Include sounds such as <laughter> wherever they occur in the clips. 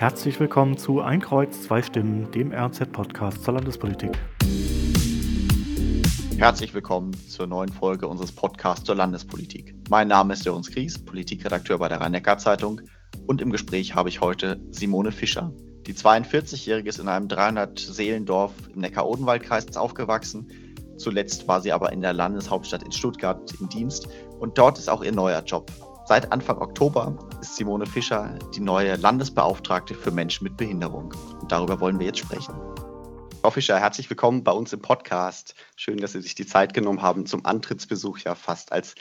Herzlich willkommen zu Ein Kreuz, zwei Stimmen, dem RZ-Podcast zur Landespolitik. Herzlich willkommen zur neuen Folge unseres Podcasts zur Landespolitik. Mein Name ist Joris Kries, Politikredakteur bei der Rhein-Neckar-Zeitung und im Gespräch habe ich heute Simone Fischer. Die 42-Jährige ist in einem 300-Seelendorf im Neckar-Odenwald-Kreis aufgewachsen. Zuletzt war sie aber in der Landeshauptstadt in Stuttgart im Dienst und dort ist auch ihr neuer Job. Seit Anfang Oktober ist Simone Fischer die neue Landesbeauftragte für Menschen mit Behinderung. Und darüber wollen wir jetzt sprechen. Frau Fischer, herzlich willkommen bei uns im Podcast. Schön, dass Sie sich die Zeit genommen haben zum Antrittsbesuch ja fast als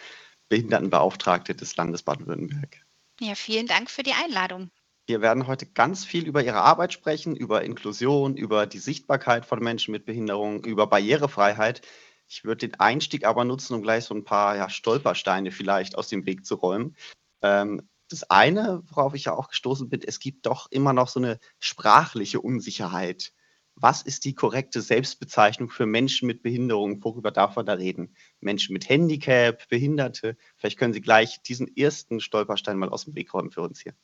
Behindertenbeauftragte des Landes Baden-Württemberg. Ja, vielen Dank für die Einladung. Wir werden heute ganz viel über Ihre Arbeit sprechen, über Inklusion, über die Sichtbarkeit von Menschen mit Behinderung, über Barrierefreiheit. Ich würde den Einstieg aber nutzen, um gleich so ein paar ja, Stolpersteine vielleicht aus dem Weg zu räumen. Ähm, das eine, worauf ich ja auch gestoßen bin, es gibt doch immer noch so eine sprachliche Unsicherheit. Was ist die korrekte Selbstbezeichnung für Menschen mit Behinderung? Worüber darf man da reden? Menschen mit Handicap, Behinderte? Vielleicht können Sie gleich diesen ersten Stolperstein mal aus dem Weg räumen für uns hier.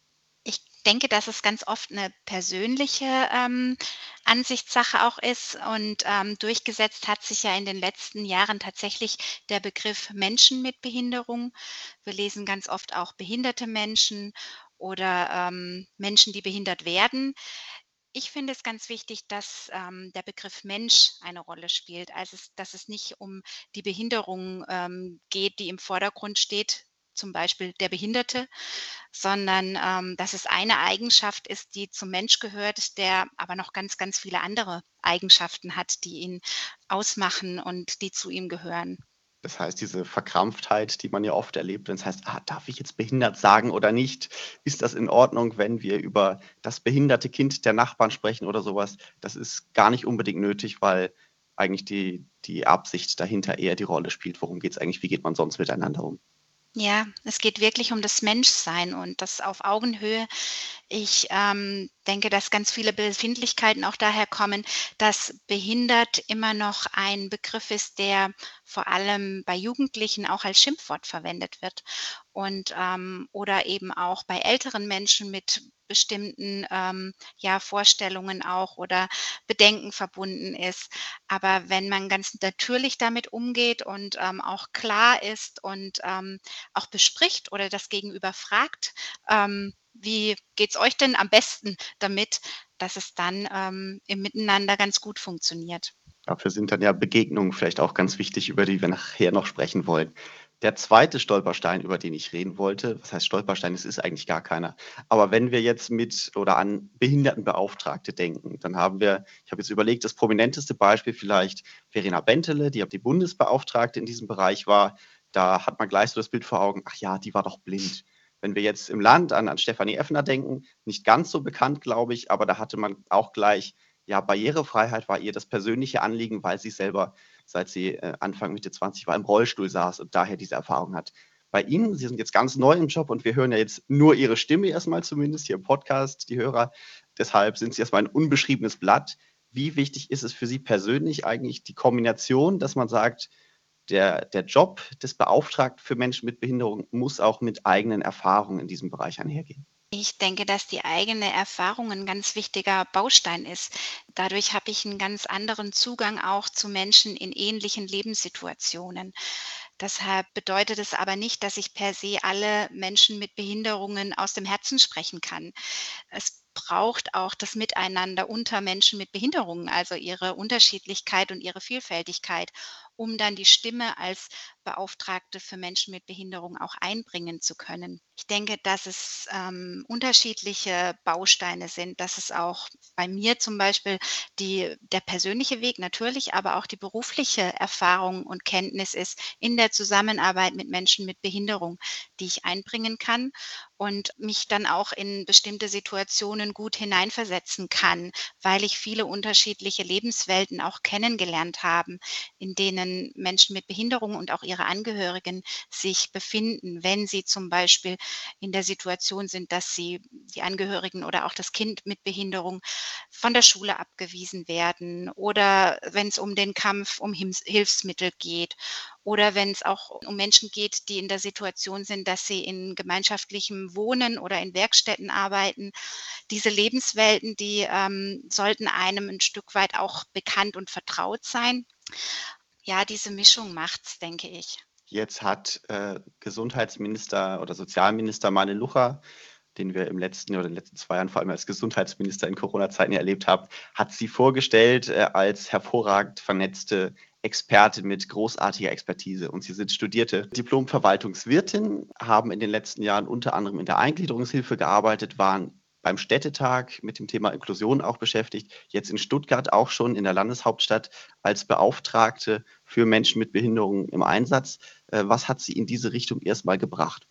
Ich denke, dass es ganz oft eine persönliche ähm, Ansichtssache auch ist und ähm, durchgesetzt hat sich ja in den letzten Jahren tatsächlich der Begriff Menschen mit Behinderung. Wir lesen ganz oft auch behinderte Menschen oder ähm, Menschen, die behindert werden. Ich finde es ganz wichtig, dass ähm, der Begriff Mensch eine Rolle spielt. Also, dass es nicht um die Behinderung ähm, geht, die im Vordergrund steht, zum Beispiel der Behinderte, sondern ähm, dass es eine Eigenschaft ist, die zum Mensch gehört, der aber noch ganz, ganz viele andere Eigenschaften hat, die ihn ausmachen und die zu ihm gehören. Das heißt, diese Verkrampftheit, die man ja oft erlebt, wenn es heißt, ah, darf ich jetzt behindert sagen oder nicht? Ist das in Ordnung, wenn wir über das behinderte Kind der Nachbarn sprechen oder sowas? Das ist gar nicht unbedingt nötig, weil eigentlich die, die Absicht dahinter eher die Rolle spielt. Worum geht es eigentlich? Wie geht man sonst miteinander um? Ja, es geht wirklich um das Menschsein und das auf Augenhöhe. Ich ähm, denke, dass ganz viele Befindlichkeiten auch daher kommen, dass behindert immer noch ein Begriff ist, der vor allem bei Jugendlichen auch als Schimpfwort verwendet wird und ähm, oder eben auch bei älteren Menschen mit bestimmten ähm, ja, Vorstellungen auch oder Bedenken verbunden ist. Aber wenn man ganz natürlich damit umgeht und ähm, auch klar ist und ähm, auch bespricht oder das Gegenüber fragt, ähm, wie geht es euch denn am besten damit, dass es dann ähm, im Miteinander ganz gut funktioniert. Dafür sind dann ja Begegnungen vielleicht auch ganz wichtig, über die wir nachher noch sprechen wollen. Der zweite Stolperstein, über den ich reden wollte, was heißt Stolperstein? Es ist eigentlich gar keiner. Aber wenn wir jetzt mit oder an Behindertenbeauftragte denken, dann haben wir, ich habe jetzt überlegt, das prominenteste Beispiel vielleicht Verena Bentele, die die Bundesbeauftragte in diesem Bereich war. Da hat man gleich so das Bild vor Augen, ach ja, die war doch blind. Wenn wir jetzt im Land an, an Stefanie Effner denken, nicht ganz so bekannt, glaube ich, aber da hatte man auch gleich, ja, Barrierefreiheit war ihr das persönliche Anliegen, weil sie selber seit sie äh, Anfang Mitte 20 war, im Rollstuhl saß und daher diese Erfahrung hat. Bei Ihnen, Sie sind jetzt ganz neu im Job und wir hören ja jetzt nur Ihre Stimme erstmal zumindest hier im Podcast, die Hörer. Deshalb sind Sie erstmal ein unbeschriebenes Blatt. Wie wichtig ist es für Sie persönlich eigentlich die Kombination, dass man sagt, der, der Job des Beauftragten für Menschen mit Behinderung muss auch mit eigenen Erfahrungen in diesem Bereich einhergehen? Ich denke, dass die eigene Erfahrung ein ganz wichtiger Baustein ist. Dadurch habe ich einen ganz anderen Zugang auch zu Menschen in ähnlichen Lebenssituationen. Deshalb bedeutet es aber nicht, dass ich per se alle Menschen mit Behinderungen aus dem Herzen sprechen kann. Es braucht auch das Miteinander unter Menschen mit Behinderungen, also ihre Unterschiedlichkeit und ihre Vielfältigkeit, um dann die Stimme als Beauftragte für Menschen mit Behinderung auch einbringen zu können. Ich denke, dass es ähm, unterschiedliche Bausteine sind, dass es auch bei mir zum Beispiel die, der persönliche Weg natürlich, aber auch die berufliche Erfahrung und Kenntnis ist in der Zusammenarbeit mit Menschen mit Behinderung, die ich einbringen kann und mich dann auch in bestimmte Situationen gut hineinversetzen kann, weil ich viele unterschiedliche Lebenswelten auch kennengelernt habe, in denen denen Menschen mit Behinderung und auch ihre Angehörigen sich befinden, wenn sie zum Beispiel in der Situation sind, dass sie die Angehörigen oder auch das Kind mit Behinderung von der Schule abgewiesen werden oder wenn es um den Kampf um Hilfsmittel geht oder wenn es auch um Menschen geht, die in der Situation sind, dass sie in gemeinschaftlichem Wohnen oder in Werkstätten arbeiten. Diese Lebenswelten, die ähm, sollten einem ein Stück weit auch bekannt und vertraut sein. Ja, diese Mischung macht's, denke ich. Jetzt hat äh, Gesundheitsminister oder Sozialminister Mane Lucha den wir im letzten oder in den letzten zwei Jahren vor allem als Gesundheitsminister in Corona-Zeiten erlebt haben, hat sie vorgestellt äh, als hervorragend vernetzte Expertin mit großartiger Expertise. Und sie sind studierte Diplom-Verwaltungswirtin, haben in den letzten Jahren unter anderem in der Eingliederungshilfe gearbeitet, waren beim Städtetag mit dem Thema Inklusion auch beschäftigt, jetzt in Stuttgart auch schon in der Landeshauptstadt als Beauftragte für Menschen mit Behinderungen im Einsatz. Äh, was hat sie in diese Richtung erstmal gebracht?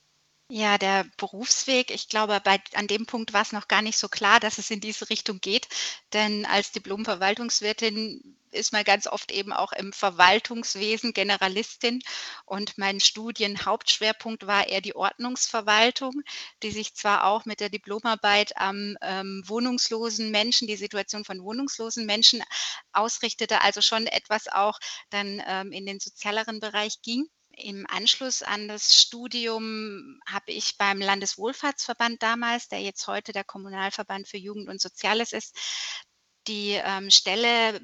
Ja, der Berufsweg, ich glaube, bei, an dem Punkt war es noch gar nicht so klar, dass es in diese Richtung geht. Denn als Diplom-Verwaltungswirtin ist man ganz oft eben auch im Verwaltungswesen Generalistin. Und mein Studienhauptschwerpunkt war eher die Ordnungsverwaltung, die sich zwar auch mit der Diplomarbeit am ähm, wohnungslosen Menschen, die Situation von wohnungslosen Menschen ausrichtete, also schon etwas auch dann ähm, in den sozialeren Bereich ging. Im Anschluss an das Studium habe ich beim Landeswohlfahrtsverband damals, der jetzt heute der Kommunalverband für Jugend und Soziales ist, die ähm, Stelle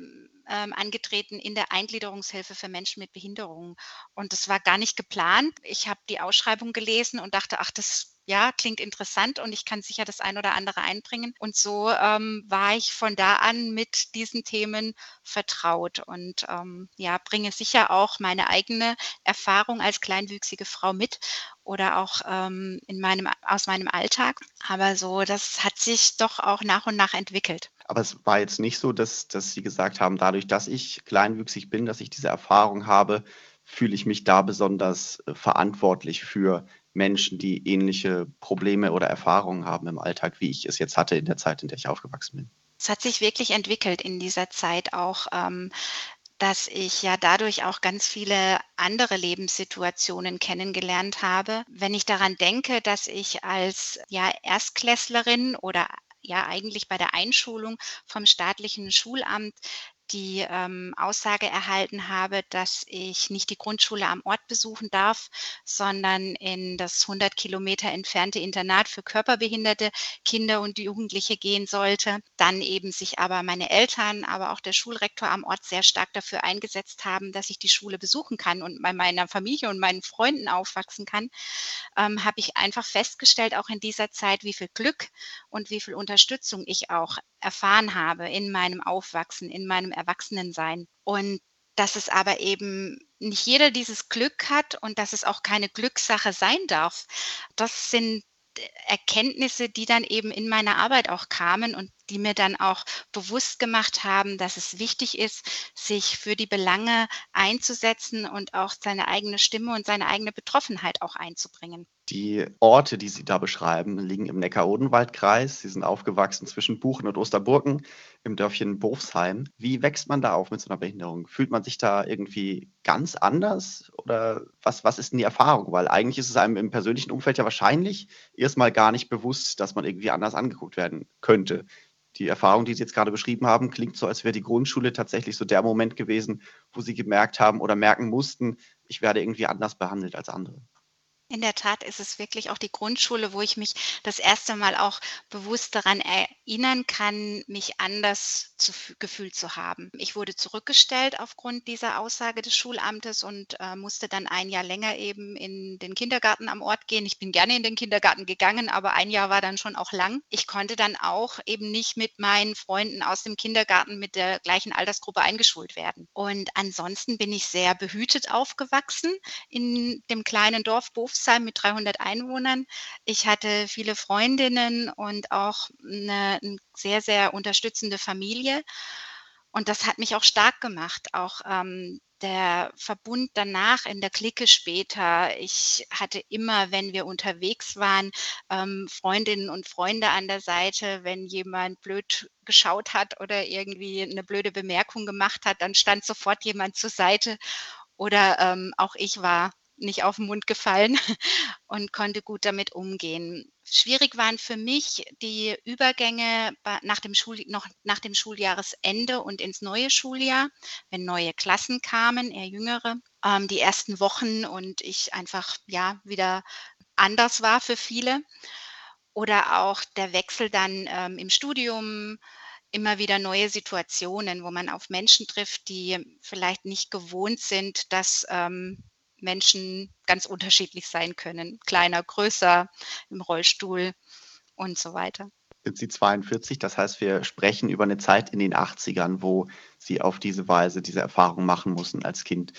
ähm, angetreten in der Eingliederungshilfe für Menschen mit Behinderungen. Und das war gar nicht geplant. Ich habe die Ausschreibung gelesen und dachte, ach, das ja, klingt interessant und ich kann sicher das ein oder andere einbringen. Und so ähm, war ich von da an mit diesen Themen vertraut und ähm, ja, bringe sicher auch meine eigene Erfahrung als kleinwüchsige Frau mit oder auch ähm, in meinem, aus meinem Alltag. Aber so, das hat sich doch auch nach und nach entwickelt. Aber es war jetzt nicht so, dass, dass Sie gesagt haben, dadurch, dass ich kleinwüchsig bin, dass ich diese Erfahrung habe, fühle ich mich da besonders äh, verantwortlich für Menschen, die ähnliche Probleme oder Erfahrungen haben im Alltag, wie ich es jetzt hatte in der Zeit, in der ich aufgewachsen bin. Es hat sich wirklich entwickelt in dieser Zeit auch. Ähm, dass ich ja dadurch auch ganz viele andere Lebenssituationen kennengelernt habe. Wenn ich daran denke, dass ich als ja Erstklässlerin oder ja eigentlich bei der Einschulung vom staatlichen Schulamt die ähm, Aussage erhalten habe, dass ich nicht die Grundschule am Ort besuchen darf, sondern in das 100 Kilometer entfernte Internat für körperbehinderte Kinder und Jugendliche gehen sollte. Dann eben sich aber meine Eltern, aber auch der Schulrektor am Ort sehr stark dafür eingesetzt haben, dass ich die Schule besuchen kann und bei meiner Familie und meinen Freunden aufwachsen kann, ähm, habe ich einfach festgestellt, auch in dieser Zeit, wie viel Glück und wie viel Unterstützung ich auch erfahren habe in meinem Aufwachsen, in meinem Erwachsenensein. Und dass es aber eben nicht jeder dieses Glück hat und dass es auch keine Glückssache sein darf. Das sind Erkenntnisse, die dann eben in meiner Arbeit auch kamen und die mir dann auch bewusst gemacht haben, dass es wichtig ist, sich für die Belange einzusetzen und auch seine eigene Stimme und seine eigene Betroffenheit auch einzubringen. Die Orte, die Sie da beschreiben, liegen im Neckar-Odenwald-Kreis. Sie sind aufgewachsen zwischen Buchen und Osterburgen im Dörfchen Bofsheim. Wie wächst man da auf mit so einer Behinderung? Fühlt man sich da irgendwie ganz anders oder was, was ist denn die Erfahrung? Weil eigentlich ist es einem im persönlichen Umfeld ja wahrscheinlich erstmal gar nicht bewusst, dass man irgendwie anders angeguckt werden könnte die Erfahrung, die Sie jetzt gerade beschrieben haben, klingt so, als wäre die Grundschule tatsächlich so der Moment gewesen, wo Sie gemerkt haben oder merken mussten, ich werde irgendwie anders behandelt als andere. In der Tat ist es wirklich auch die Grundschule, wo ich mich das erste Mal auch bewusst daran erinnern kann, mich anders zu, gefühlt zu haben. Ich wurde zurückgestellt aufgrund dieser Aussage des Schulamtes und äh, musste dann ein Jahr länger eben in den Kindergarten am Ort gehen. Ich bin gerne in den Kindergarten gegangen, aber ein Jahr war dann schon auch lang. Ich konnte dann auch eben nicht mit meinen Freunden aus dem Kindergarten mit der gleichen Altersgruppe eingeschult werden. Und ansonsten bin ich sehr behütet aufgewachsen in dem kleinen Dorf Bofs Dorfsheim mit 300 Einwohnern. Ich hatte viele Freundinnen und auch eine, eine sehr, sehr unterstützende Familie. Und das hat mich auch stark gemacht. Auch ähm, der Verbund danach in der Clique später. Ich hatte immer, wenn wir unterwegs waren, ähm, Freundinnen und Freunde an der Seite. Wenn jemand blöd geschaut hat oder irgendwie eine blöde Bemerkung gemacht hat, dann stand sofort jemand zur Seite oder ähm, auch ich war nicht auf den Mund gefallen <laughs> und konnte gut damit umgehen. Schwierig waren für mich die Übergänge nach dem, Schul noch nach dem Schuljahresende und ins neue Schuljahr, wenn neue Klassen kamen, eher jüngere, ähm, die ersten Wochen und ich einfach ja wieder anders war für viele. Oder auch der Wechsel dann ähm, im Studium, immer wieder neue Situationen, wo man auf Menschen trifft, die vielleicht nicht gewohnt sind, dass ähm, Menschen ganz unterschiedlich sein können. Kleiner, größer, im Rollstuhl und so weiter. Sind Sie 42? Das heißt, wir sprechen über eine Zeit in den 80ern, wo Sie auf diese Weise diese Erfahrung machen mussten als Kind.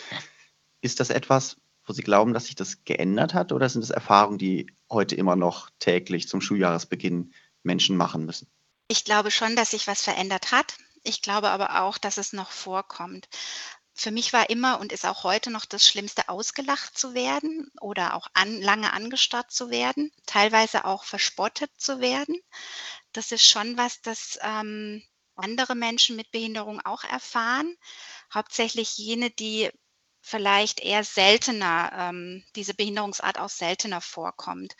Ist das etwas, wo Sie glauben, dass sich das geändert hat oder sind es Erfahrungen, die heute immer noch täglich zum Schuljahresbeginn Menschen machen müssen? Ich glaube schon, dass sich was verändert hat. Ich glaube aber auch, dass es noch vorkommt. Für mich war immer und ist auch heute noch das Schlimmste, ausgelacht zu werden oder auch an, lange angestarrt zu werden, teilweise auch verspottet zu werden. Das ist schon was, das ähm, andere Menschen mit Behinderung auch erfahren. Hauptsächlich jene, die vielleicht eher seltener, ähm, diese Behinderungsart auch seltener vorkommt.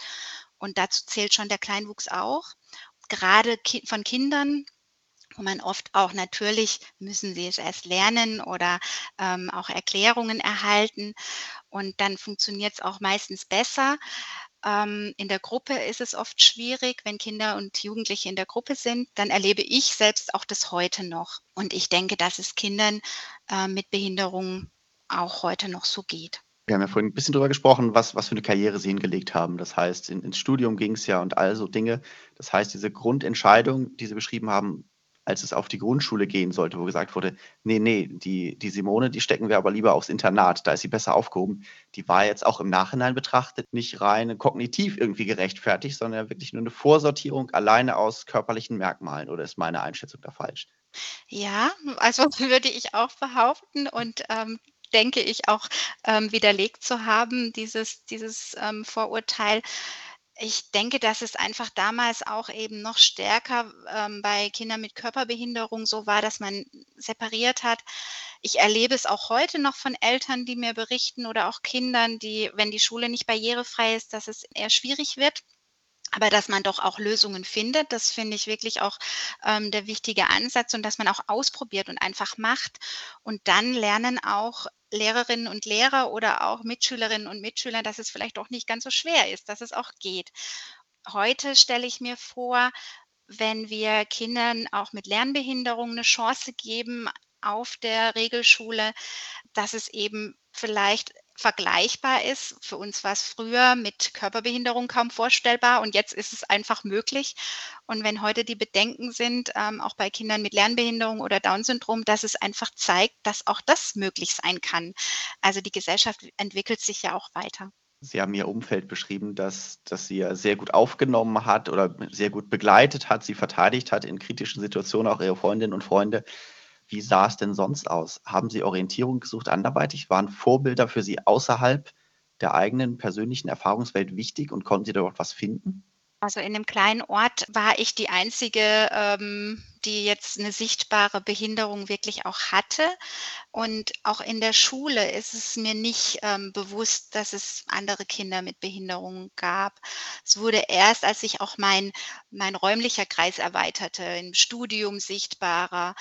Und dazu zählt schon der Kleinwuchs auch. Gerade ki von Kindern, wo man oft auch natürlich müssen sie es erst lernen oder ähm, auch Erklärungen erhalten und dann funktioniert es auch meistens besser. Ähm, in der Gruppe ist es oft schwierig, wenn Kinder und Jugendliche in der Gruppe sind, dann erlebe ich selbst auch das heute noch. Und ich denke, dass es Kindern äh, mit Behinderung auch heute noch so geht. Wir haben ja vorhin ein bisschen darüber gesprochen, was, was für eine Karriere Sie hingelegt haben. Das heißt, in, ins Studium ging es ja und all so Dinge. Das heißt, diese Grundentscheidung, die Sie beschrieben haben, als es auf die Grundschule gehen sollte, wo gesagt wurde, nee, nee, die, die Simone, die stecken wir aber lieber aufs Internat, da ist sie besser aufgehoben. Die war jetzt auch im Nachhinein betrachtet nicht rein kognitiv irgendwie gerechtfertigt, sondern wirklich nur eine Vorsortierung alleine aus körperlichen Merkmalen. Oder ist meine Einschätzung da falsch? Ja, also <laughs> würde ich auch behaupten und ähm, denke ich auch ähm, widerlegt zu haben, dieses, dieses ähm, Vorurteil. Ich denke, dass es einfach damals auch eben noch stärker ähm, bei Kindern mit Körperbehinderung so war, dass man separiert hat. Ich erlebe es auch heute noch von Eltern, die mir berichten oder auch Kindern, die, wenn die Schule nicht barrierefrei ist, dass es eher schwierig wird. Aber dass man doch auch Lösungen findet, das finde ich wirklich auch ähm, der wichtige Ansatz und dass man auch ausprobiert und einfach macht. Und dann lernen auch Lehrerinnen und Lehrer oder auch Mitschülerinnen und Mitschüler, dass es vielleicht auch nicht ganz so schwer ist, dass es auch geht. Heute stelle ich mir vor, wenn wir Kindern auch mit Lernbehinderung eine Chance geben auf der Regelschule, dass es eben vielleicht vergleichbar ist. Für uns war es früher mit Körperbehinderung kaum vorstellbar und jetzt ist es einfach möglich. Und wenn heute die Bedenken sind, ähm, auch bei Kindern mit Lernbehinderung oder Down-Syndrom, dass es einfach zeigt, dass auch das möglich sein kann. Also die Gesellschaft entwickelt sich ja auch weiter. Sie haben Ihr Umfeld beschrieben, dass, dass sie ja sehr gut aufgenommen hat oder sehr gut begleitet hat, sie verteidigt hat in kritischen Situationen, auch Ihre Freundinnen und Freunde. Wie sah es denn sonst aus? Haben Sie Orientierung gesucht anderweitig? Waren Vorbilder für Sie außerhalb der eigenen persönlichen Erfahrungswelt wichtig und konnten Sie dort was finden? Also in dem kleinen Ort war ich die einzige, ähm, die jetzt eine sichtbare Behinderung wirklich auch hatte. Und auch in der Schule ist es mir nicht ähm, bewusst, dass es andere Kinder mit Behinderungen gab. Es wurde erst, als sich auch mein, mein räumlicher Kreis erweiterte, im Studium sichtbarer,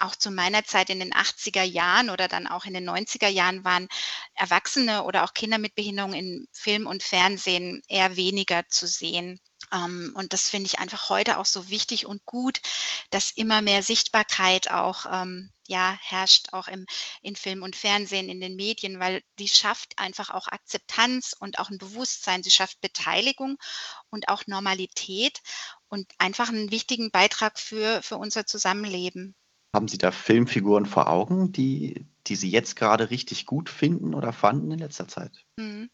auch zu meiner Zeit in den 80er Jahren oder dann auch in den 90er Jahren waren Erwachsene oder auch Kinder mit Behinderung in Film und Fernsehen eher weniger zu sehen. Ähm, und das finde ich einfach heute auch so wichtig und gut, dass immer mehr Sichtbarkeit auch ähm, ja, herrscht, auch im, in Film und Fernsehen, in den Medien, weil die schafft einfach auch Akzeptanz und auch ein Bewusstsein. Sie schafft Beteiligung und auch Normalität und einfach einen wichtigen Beitrag für, für unser Zusammenleben. Haben Sie da Filmfiguren vor Augen, die die Sie jetzt gerade richtig gut finden oder fanden in letzter Zeit? Mhm.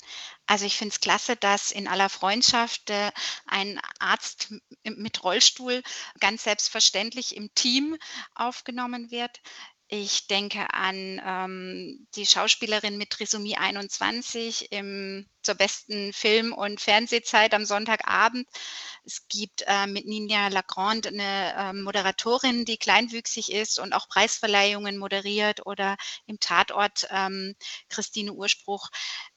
Also, ich finde es klasse, dass in aller Freundschaft, äh, ein Arzt mit Rollstuhl ganz selbstverständlich im Team aufgenommen wird. Ich denke an ähm, die Schauspielerin mit Trisomie 21 im, zur besten Film- und Fernsehzeit am Sonntagabend. Es gibt äh, mit Nina Lagrande eine äh, Moderatorin, die kleinwüchsig ist und auch Preisverleihungen moderiert oder im Tatort ähm, Christine Urspruch.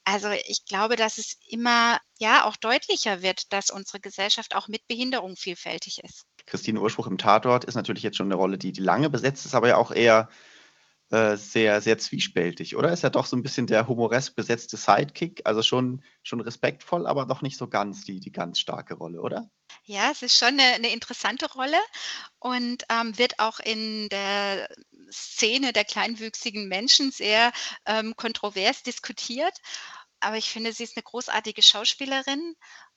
Also ich glaube, dass es immer ja auch deutlicher wird, dass unsere Gesellschaft auch mit Behinderung vielfältig ist. Christine Urspruch im Tatort ist natürlich jetzt schon eine Rolle, die, die lange besetzt ist, aber ja auch eher äh, sehr, sehr zwiespältig, oder? Ist ja doch so ein bisschen der humoresk besetzte Sidekick, also schon, schon respektvoll, aber doch nicht so ganz die, die ganz starke Rolle, oder? Ja, es ist schon eine, eine interessante Rolle und ähm, wird auch in der Szene der kleinwüchsigen Menschen sehr ähm, kontrovers diskutiert. Aber ich finde, sie ist eine großartige Schauspielerin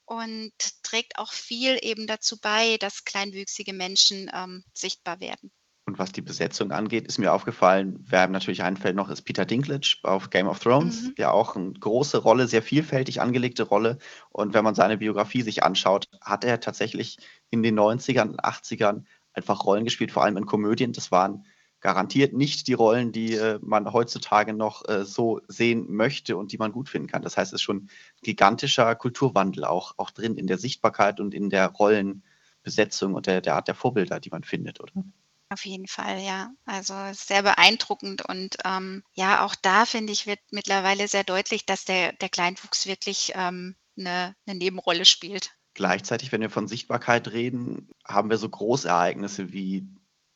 und trägt auch viel eben dazu bei, dass kleinwüchsige Menschen ähm, sichtbar werden. Und was die Besetzung angeht, ist mir aufgefallen, wer einem natürlich einfällt noch, ist Peter Dinklage auf Game of Thrones, mhm. ja auch eine große Rolle, sehr vielfältig angelegte Rolle. Und wenn man seine Biografie sich anschaut, hat er tatsächlich in den 90ern, 80ern einfach Rollen gespielt, vor allem in Komödien. Das waren garantiert nicht die Rollen, die äh, man heutzutage noch äh, so sehen möchte und die man gut finden kann. Das heißt, es ist schon gigantischer Kulturwandel auch, auch drin in der Sichtbarkeit und in der Rollenbesetzung und der, der Art der Vorbilder, die man findet, oder? Auf jeden Fall, ja. Also sehr beeindruckend und ähm, ja, auch da finde ich, wird mittlerweile sehr deutlich, dass der, der Kleinwuchs wirklich ähm, eine, eine Nebenrolle spielt. Gleichzeitig, wenn wir von Sichtbarkeit reden, haben wir so Großereignisse wie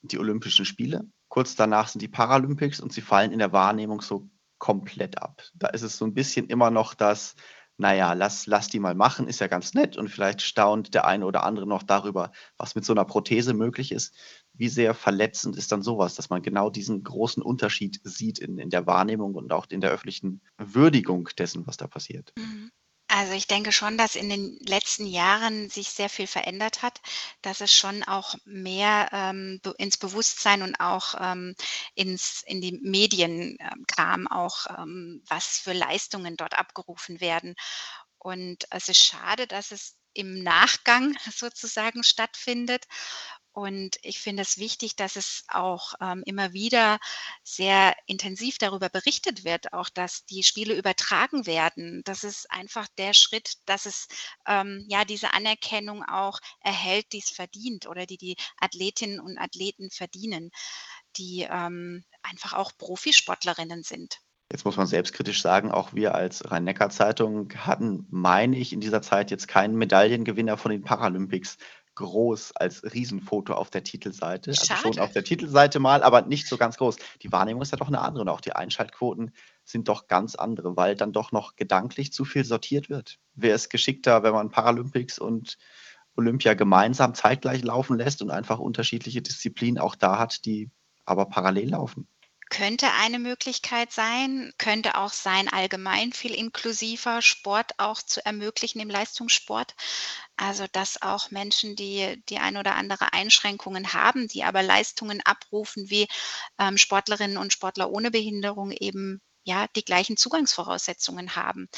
die Olympischen Spiele, Kurz danach sind die Paralympics und sie fallen in der Wahrnehmung so komplett ab. Da ist es so ein bisschen immer noch das, naja, lass, lass die mal machen, ist ja ganz nett und vielleicht staunt der eine oder andere noch darüber, was mit so einer Prothese möglich ist. Wie sehr verletzend ist dann sowas, dass man genau diesen großen Unterschied sieht in, in der Wahrnehmung und auch in der öffentlichen Würdigung dessen, was da passiert. Mhm. Also ich denke schon, dass in den letzten Jahren sich sehr viel verändert hat, dass es schon auch mehr ähm, ins Bewusstsein und auch ähm, ins, in die Medien ähm, kam, auch ähm, was für Leistungen dort abgerufen werden. Und es ist schade, dass es im Nachgang <laughs> sozusagen stattfindet. Und ich finde es wichtig, dass es auch ähm, immer wieder sehr intensiv darüber berichtet wird, auch dass die Spiele übertragen werden. Das ist einfach der Schritt, dass es ähm, ja diese Anerkennung auch erhält, die es verdient oder die die Athletinnen und Athleten verdienen, die ähm, einfach auch Profisportlerinnen sind. Jetzt muss man selbstkritisch sagen, auch wir als Rhein-Neckar-Zeitung hatten, meine ich, in dieser Zeit jetzt keinen Medaillengewinner von den Paralympics groß als Riesenfoto auf der Titelseite. Also schon auf der Titelseite mal, aber nicht so ganz groß. Die Wahrnehmung ist ja doch eine andere und auch die Einschaltquoten sind doch ganz andere, weil dann doch noch gedanklich zu viel sortiert wird. Wäre es geschickter, wenn man Paralympics und Olympia gemeinsam zeitgleich laufen lässt und einfach unterschiedliche Disziplinen auch da hat, die aber parallel laufen? Könnte eine Möglichkeit sein, könnte auch sein, allgemein viel inklusiver Sport auch zu ermöglichen im Leistungssport. Also dass auch Menschen, die die ein oder andere Einschränkungen haben, die aber Leistungen abrufen wie ähm, Sportlerinnen und Sportler ohne Behinderung eben ja die gleichen Zugangsvoraussetzungen haben.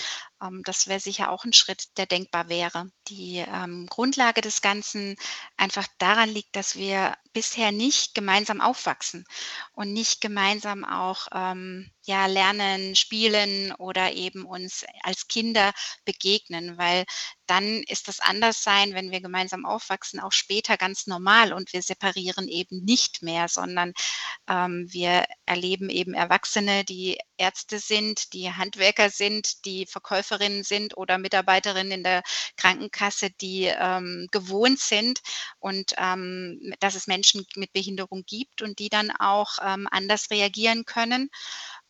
Ähm, das wäre sicher auch ein Schritt, der denkbar wäre. Die ähm, Grundlage des Ganzen einfach daran liegt, dass wir bisher nicht gemeinsam aufwachsen und nicht gemeinsam auch ähm, ja, lernen, spielen oder eben uns als Kinder begegnen, weil dann ist das Anderssein, wenn wir gemeinsam aufwachsen, auch später ganz normal und wir separieren eben nicht mehr, sondern ähm, wir erleben eben Erwachsene, die Ärzte sind, die Handwerker sind, die Verkäuferinnen sind oder Mitarbeiterinnen in der Krankenkasse, die ähm, gewohnt sind und ähm, dass es Menschen mit Behinderung gibt und die dann auch ähm, anders reagieren können.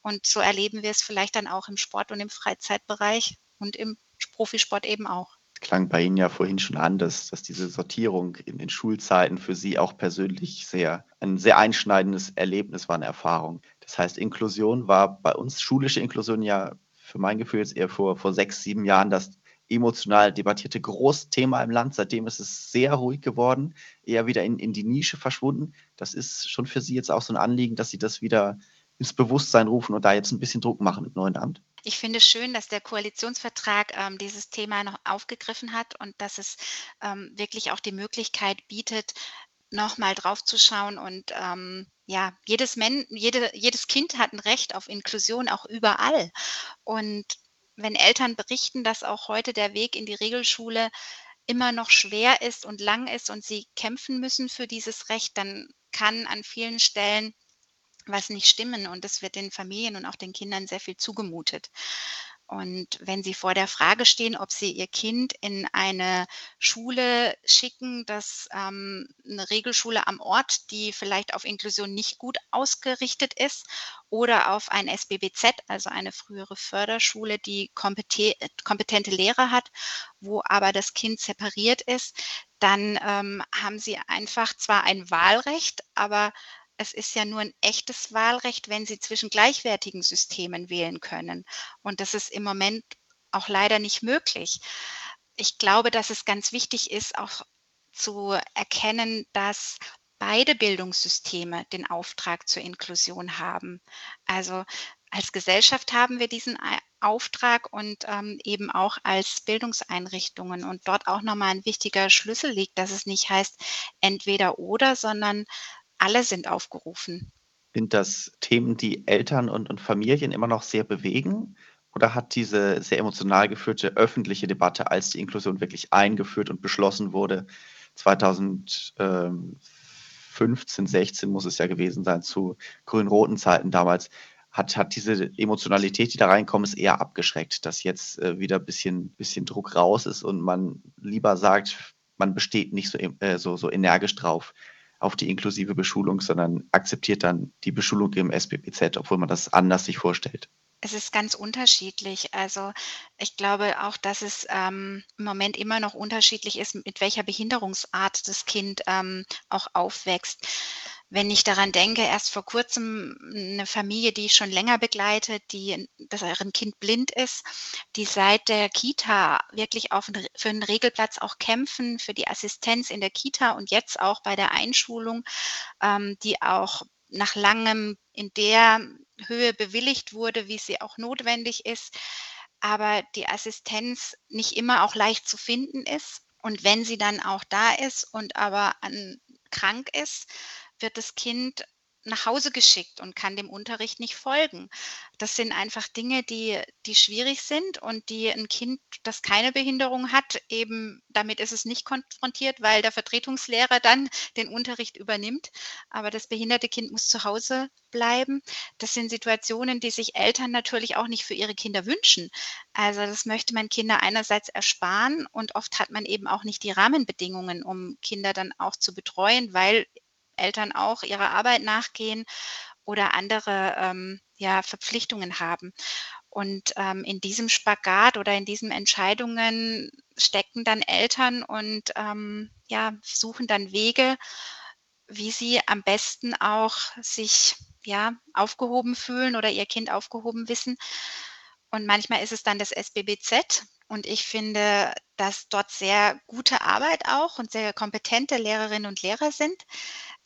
Und so erleben wir es vielleicht dann auch im Sport und im Freizeitbereich und im Profisport eben auch klang bei Ihnen ja vorhin schon an, dass, dass diese Sortierung in den Schulzeiten für Sie auch persönlich sehr ein sehr einschneidendes Erlebnis war, eine Erfahrung. Das heißt, Inklusion war bei uns, schulische Inklusion ja für mein Gefühl jetzt eher vor, vor sechs, sieben Jahren das emotional debattierte Großthema im Land. Seitdem ist es sehr ruhig geworden, eher wieder in, in die Nische verschwunden. Das ist schon für Sie jetzt auch so ein Anliegen, dass Sie das wieder ins Bewusstsein rufen und da jetzt ein bisschen Druck machen im neuen Amt? Ich finde es schön, dass der Koalitionsvertrag ähm, dieses Thema noch aufgegriffen hat und dass es ähm, wirklich auch die Möglichkeit bietet, nochmal drauf zu schauen und ähm, ja, jedes, Men jede, jedes Kind hat ein Recht auf Inklusion auch überall. Und wenn Eltern berichten, dass auch heute der Weg in die Regelschule immer noch schwer ist und lang ist und sie kämpfen müssen für dieses Recht, dann kann an vielen Stellen was nicht stimmen und es wird den Familien und auch den Kindern sehr viel zugemutet. Und wenn Sie vor der Frage stehen, ob Sie Ihr Kind in eine Schule schicken, das ähm, eine Regelschule am Ort, die vielleicht auf Inklusion nicht gut ausgerichtet ist, oder auf ein SBBZ, also eine frühere Förderschule, die kompetente Lehrer hat, wo aber das Kind separiert ist, dann ähm, haben Sie einfach zwar ein Wahlrecht, aber es ist ja nur ein echtes Wahlrecht, wenn sie zwischen gleichwertigen Systemen wählen können. Und das ist im Moment auch leider nicht möglich. Ich glaube, dass es ganz wichtig ist, auch zu erkennen, dass beide Bildungssysteme den Auftrag zur Inklusion haben. Also als Gesellschaft haben wir diesen Auftrag und ähm, eben auch als Bildungseinrichtungen. Und dort auch nochmal ein wichtiger Schlüssel liegt, dass es nicht heißt entweder oder, sondern alle sind aufgerufen. Sind das Themen, die Eltern und, und Familien immer noch sehr bewegen? Oder hat diese sehr emotional geführte öffentliche Debatte, als die Inklusion wirklich eingeführt und beschlossen wurde, 2015, 16 muss es ja gewesen sein, zu grün-roten Zeiten damals, hat, hat diese Emotionalität, die da reinkommt, ist eher abgeschreckt, dass jetzt äh, wieder ein bisschen, bisschen Druck raus ist und man lieber sagt, man besteht nicht so, äh, so, so energisch drauf auf die inklusive Beschulung, sondern akzeptiert dann die Beschulung im SPPZ, obwohl man das anders sich vorstellt. Es ist ganz unterschiedlich. Also ich glaube auch, dass es ähm, im Moment immer noch unterschiedlich ist, mit welcher Behinderungsart das Kind ähm, auch aufwächst. Wenn ich daran denke, erst vor kurzem eine Familie, die ich schon länger begleite, die, dass deren Kind blind ist, die seit der Kita wirklich auf, für einen Regelplatz auch kämpfen, für die Assistenz in der Kita und jetzt auch bei der Einschulung, ähm, die auch nach langem in der Höhe bewilligt wurde, wie sie auch notwendig ist, aber die Assistenz nicht immer auch leicht zu finden ist. Und wenn sie dann auch da ist und aber an, krank ist, wird das Kind nach Hause geschickt und kann dem Unterricht nicht folgen. Das sind einfach Dinge, die, die schwierig sind und die ein Kind, das keine Behinderung hat, eben damit ist es nicht konfrontiert, weil der Vertretungslehrer dann den Unterricht übernimmt. Aber das behinderte Kind muss zu Hause bleiben. Das sind Situationen, die sich Eltern natürlich auch nicht für ihre Kinder wünschen. Also das möchte man Kinder einerseits ersparen und oft hat man eben auch nicht die Rahmenbedingungen, um Kinder dann auch zu betreuen, weil Eltern auch ihrer Arbeit nachgehen oder andere ähm, ja, Verpflichtungen haben. Und ähm, in diesem Spagat oder in diesen Entscheidungen stecken dann Eltern und ähm, ja, suchen dann Wege, wie sie am besten auch sich ja, aufgehoben fühlen oder ihr Kind aufgehoben wissen. Und manchmal ist es dann das SBBZ. Und ich finde, dass dort sehr gute Arbeit auch und sehr kompetente Lehrerinnen und Lehrer sind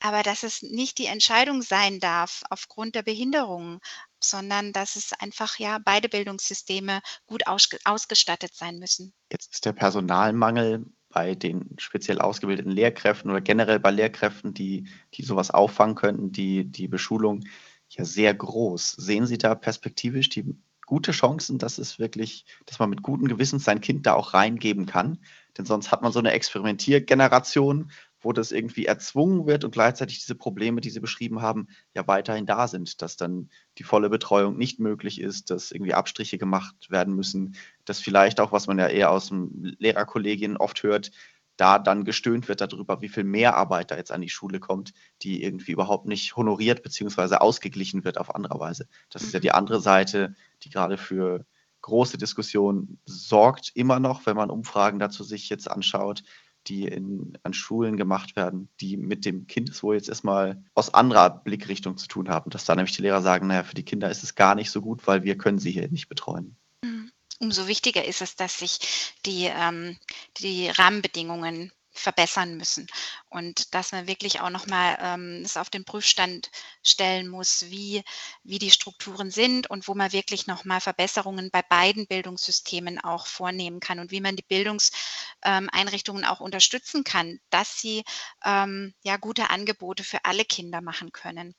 aber dass es nicht die Entscheidung sein darf aufgrund der Behinderung, sondern dass es einfach ja beide Bildungssysteme gut ausgestattet sein müssen. Jetzt ist der Personalmangel bei den speziell ausgebildeten Lehrkräften oder generell bei Lehrkräften, die, die sowas auffangen könnten, die, die Beschulung ja sehr groß. Sehen Sie da perspektivisch die gute Chancen, dass es wirklich, dass man mit gutem Gewissen sein Kind da auch reingeben kann? Denn sonst hat man so eine Experimentiergeneration, wo das irgendwie erzwungen wird und gleichzeitig diese Probleme, die Sie beschrieben haben, ja weiterhin da sind, dass dann die volle Betreuung nicht möglich ist, dass irgendwie Abstriche gemacht werden müssen, dass vielleicht auch, was man ja eher aus dem Lehrerkollegien oft hört, da dann gestöhnt wird darüber, wie viel Mehrarbeit da jetzt an die Schule kommt, die irgendwie überhaupt nicht honoriert bzw. ausgeglichen wird auf andere Weise. Das ist ja die mhm. andere Seite, die gerade für große Diskussionen sorgt, immer noch, wenn man Umfragen dazu sich jetzt anschaut, die in, an Schulen gemacht werden, die mit dem Kindeswohl jetzt erstmal aus anderer Blickrichtung zu tun haben. Dass da nämlich die Lehrer sagen, naja, für die Kinder ist es gar nicht so gut, weil wir können sie hier nicht betreuen. Mhm. Umso wichtiger ist es, dass sich die, ähm, die Rahmenbedingungen verbessern müssen und dass man wirklich auch nochmal ähm, es auf den Prüfstand stellen muss, wie, wie die Strukturen sind und wo man wirklich nochmal Verbesserungen bei beiden Bildungssystemen auch vornehmen kann und wie man die Bildungseinrichtungen ähm, auch unterstützen kann, dass sie ähm, ja gute Angebote für alle Kinder machen können.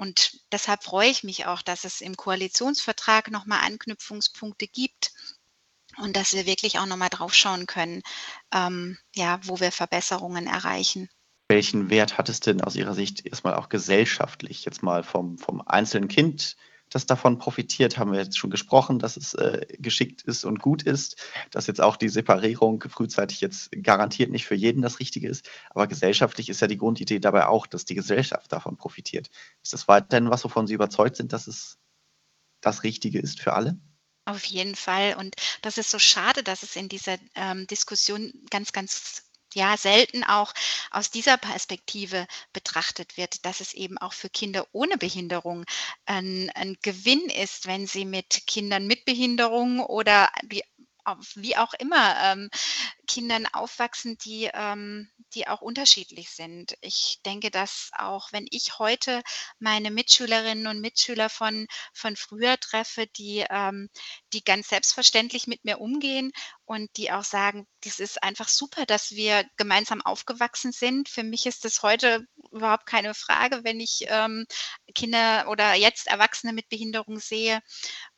Und deshalb freue ich mich auch, dass es im Koalitionsvertrag nochmal Anknüpfungspunkte gibt, und dass wir wirklich auch nochmal drauf schauen können, ähm, ja, wo wir Verbesserungen erreichen. Welchen Wert hat es denn aus Ihrer Sicht erstmal auch gesellschaftlich, jetzt mal vom, vom einzelnen Kind, das davon profitiert, haben wir jetzt schon gesprochen, dass es äh, geschickt ist und gut ist, dass jetzt auch die Separierung frühzeitig jetzt garantiert nicht für jeden das Richtige ist. Aber gesellschaftlich ist ja die Grundidee dabei auch, dass die Gesellschaft davon profitiert. Ist das weiterhin was, wovon Sie überzeugt sind, dass es das Richtige ist für alle? Auf jeden Fall. Und das ist so schade, dass es in dieser ähm, Diskussion ganz, ganz ja, selten auch aus dieser Perspektive betrachtet wird, dass es eben auch für Kinder ohne Behinderung ein, ein Gewinn ist, wenn sie mit Kindern mit Behinderung oder die wie auch immer ähm, Kindern aufwachsen, die, ähm, die auch unterschiedlich sind. Ich denke, dass auch wenn ich heute meine Mitschülerinnen und Mitschüler von, von früher treffe, die, ähm, die ganz selbstverständlich mit mir umgehen und die auch sagen, das ist einfach super, dass wir gemeinsam aufgewachsen sind. Für mich ist das heute überhaupt keine Frage, wenn ich ähm, Kinder oder jetzt Erwachsene mit Behinderung sehe.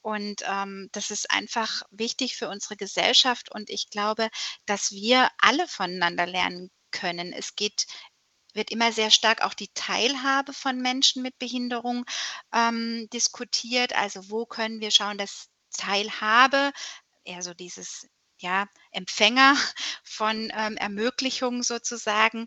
Und ähm, das ist einfach wichtig für unsere Gesellschaft. Und ich glaube, dass wir alle voneinander lernen können. Es geht wird immer sehr stark auch die Teilhabe von Menschen mit Behinderung ähm, diskutiert. Also wo können wir schauen, dass Teilhabe, eher so dieses ja, Empfänger <laughs> von ähm, Ermöglichungen sozusagen,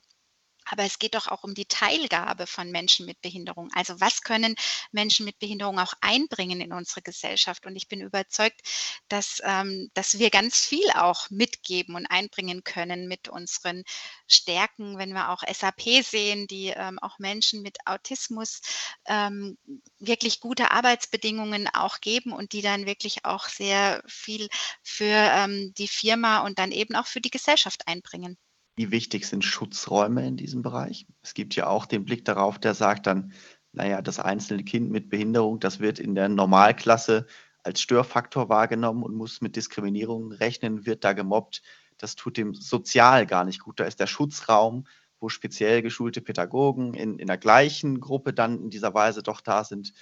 aber es geht doch auch um die Teilgabe von Menschen mit Behinderung. Also was können Menschen mit Behinderung auch einbringen in unsere Gesellschaft? Und ich bin überzeugt, dass, ähm, dass wir ganz viel auch mitgeben und einbringen können mit unseren Stärken, wenn wir auch SAP sehen, die ähm, auch Menschen mit Autismus ähm, wirklich gute Arbeitsbedingungen auch geben und die dann wirklich auch sehr viel für ähm, die Firma und dann eben auch für die Gesellschaft einbringen. Wie wichtig sind Schutzräume in diesem Bereich? Es gibt ja auch den Blick darauf, der sagt dann, naja, das einzelne Kind mit Behinderung, das wird in der Normalklasse als Störfaktor wahrgenommen und muss mit Diskriminierung rechnen, wird da gemobbt. Das tut dem sozial gar nicht gut. Da ist der Schutzraum, wo speziell geschulte Pädagogen in, in der gleichen Gruppe dann in dieser Weise doch da sind.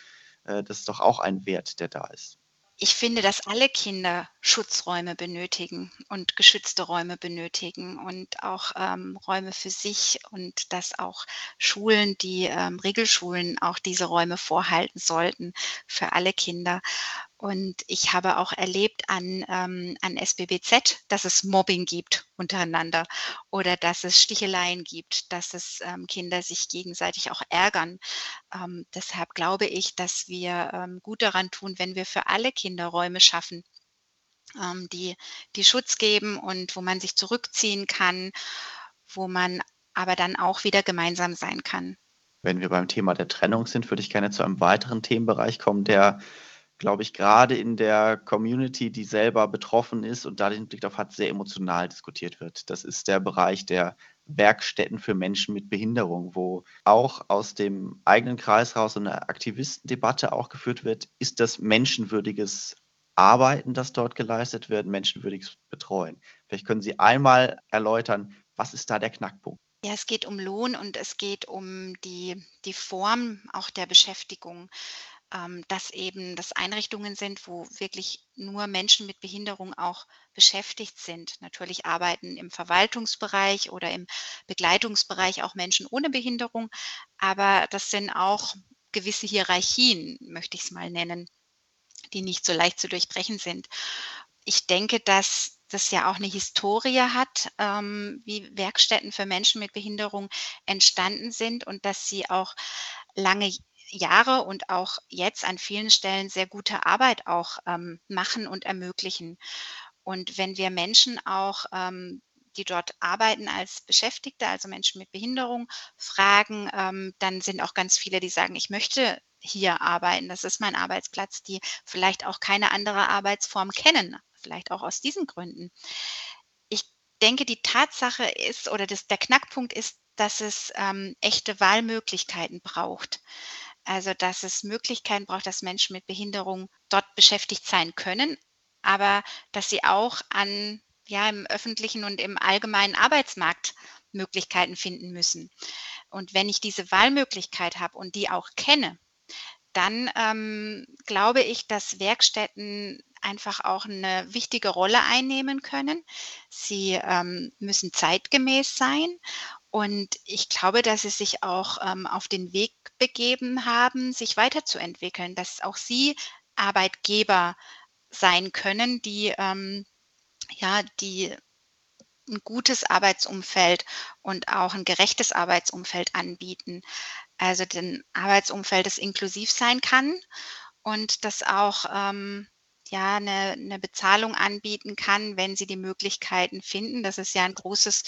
Äh, das ist doch auch ein Wert, der da ist ich finde, dass alle Kinder Schutzräume benötigen und geschützte Räume benötigen und auch ähm, Räume für sich und dass auch Schulen, die ähm, Regelschulen auch diese Räume vorhalten sollten für alle Kinder. Und ich habe auch erlebt an, ähm, an SBBZ, dass es Mobbing gibt untereinander oder dass es Sticheleien gibt, dass es ähm, Kinder sich gegenseitig auch ärgern. Ähm, deshalb glaube ich, dass wir ähm, gut daran tun, wenn wir für alle Kinder Räume schaffen, ähm, die, die Schutz geben und wo man sich zurückziehen kann, wo man aber dann auch wieder gemeinsam sein kann. Wenn wir beim Thema der Trennung sind, würde ich gerne zu einem weiteren Themenbereich kommen, der glaube ich, gerade in der Community, die selber betroffen ist und da den Blick darauf hat, sehr emotional diskutiert wird. Das ist der Bereich der Werkstätten für Menschen mit Behinderung, wo auch aus dem eigenen Kreis raus eine Aktivistendebatte auch geführt wird. Ist das menschenwürdiges Arbeiten, das dort geleistet wird, menschenwürdiges Betreuen? Vielleicht können Sie einmal erläutern, was ist da der Knackpunkt? Ja, es geht um Lohn und es geht um die, die Form auch der Beschäftigung ähm, dass eben das Einrichtungen sind, wo wirklich nur Menschen mit Behinderung auch beschäftigt sind. Natürlich arbeiten im Verwaltungsbereich oder im Begleitungsbereich auch Menschen ohne Behinderung, aber das sind auch gewisse Hierarchien, möchte ich es mal nennen, die nicht so leicht zu durchbrechen sind. Ich denke, dass das ja auch eine Historie hat, ähm, wie Werkstätten für Menschen mit Behinderung entstanden sind und dass sie auch lange Jahre und auch jetzt an vielen Stellen sehr gute Arbeit auch ähm, machen und ermöglichen. Und wenn wir Menschen auch, ähm, die dort arbeiten als Beschäftigte, also Menschen mit Behinderung, fragen, ähm, dann sind auch ganz viele, die sagen, ich möchte hier arbeiten, das ist mein Arbeitsplatz, die vielleicht auch keine andere Arbeitsform kennen, vielleicht auch aus diesen Gründen denke, die Tatsache ist oder das, der Knackpunkt ist, dass es ähm, echte Wahlmöglichkeiten braucht. Also dass es Möglichkeiten braucht, dass Menschen mit Behinderung dort beschäftigt sein können, aber dass sie auch an ja im öffentlichen und im allgemeinen Arbeitsmarkt Möglichkeiten finden müssen. Und wenn ich diese Wahlmöglichkeit habe und die auch kenne, dann ähm, glaube ich, dass Werkstätten einfach auch eine wichtige Rolle einnehmen können. Sie ähm, müssen zeitgemäß sein und ich glaube, dass sie sich auch ähm, auf den Weg begeben haben, sich weiterzuentwickeln, dass auch sie Arbeitgeber sein können, die ähm, ja, die ein gutes Arbeitsumfeld und auch ein gerechtes Arbeitsumfeld anbieten. Also ein Arbeitsumfeld, das inklusiv sein kann und das auch ähm, ja eine, eine, Bezahlung anbieten kann, wenn sie die Möglichkeiten finden. Das ist ja ein großes,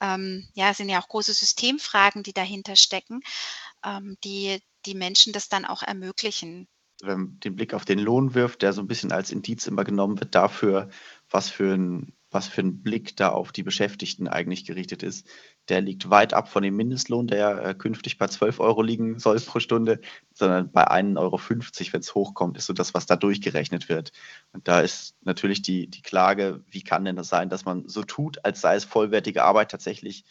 ähm, ja, sind ja auch große Systemfragen, die dahinter stecken, ähm, die die Menschen das dann auch ermöglichen. Wenn man den Blick auf den Lohn wirft, der so ein bisschen als Indiz immer genommen wird dafür, was für ein was für ein Blick da auf die Beschäftigten eigentlich gerichtet ist. Der liegt weit ab von dem Mindestlohn, der äh, künftig bei 12 Euro liegen soll pro Stunde, sondern bei 1,50 Euro, wenn es hochkommt, ist so das, was da durchgerechnet wird. Und da ist natürlich die, die Klage, wie kann denn das sein, dass man so tut, als sei es vollwertige Arbeit tatsächlich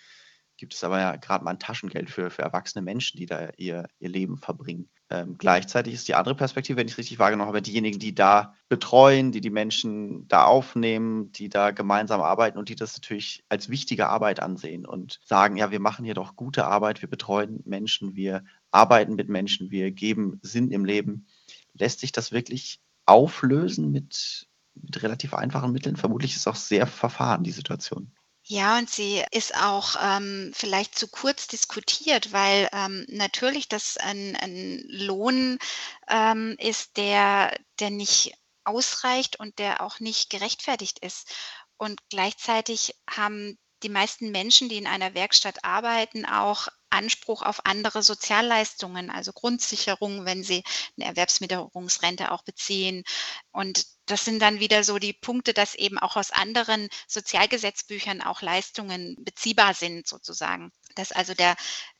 gibt es aber ja gerade mal ein Taschengeld für, für erwachsene Menschen, die da ihr, ihr Leben verbringen. Ähm, gleichzeitig ist die andere Perspektive, wenn ich es richtig wahrgenommen habe, diejenigen, die da betreuen, die die Menschen da aufnehmen, die da gemeinsam arbeiten und die das natürlich als wichtige Arbeit ansehen und sagen, ja, wir machen hier doch gute Arbeit, wir betreuen Menschen, wir arbeiten mit Menschen, wir geben Sinn im Leben. Lässt sich das wirklich auflösen mit, mit relativ einfachen Mitteln? Vermutlich ist es auch sehr verfahren, die Situation. Ja, und sie ist auch ähm, vielleicht zu kurz diskutiert, weil ähm, natürlich das ein, ein Lohn ähm, ist, der, der nicht ausreicht und der auch nicht gerechtfertigt ist. Und gleichzeitig haben die meisten Menschen, die in einer Werkstatt arbeiten, auch Anspruch auf andere Sozialleistungen, also Grundsicherung, wenn sie eine Erwerbsminderungsrente auch beziehen. Und das sind dann wieder so die Punkte, dass eben auch aus anderen Sozialgesetzbüchern auch Leistungen beziehbar sind, sozusagen. Dass also der,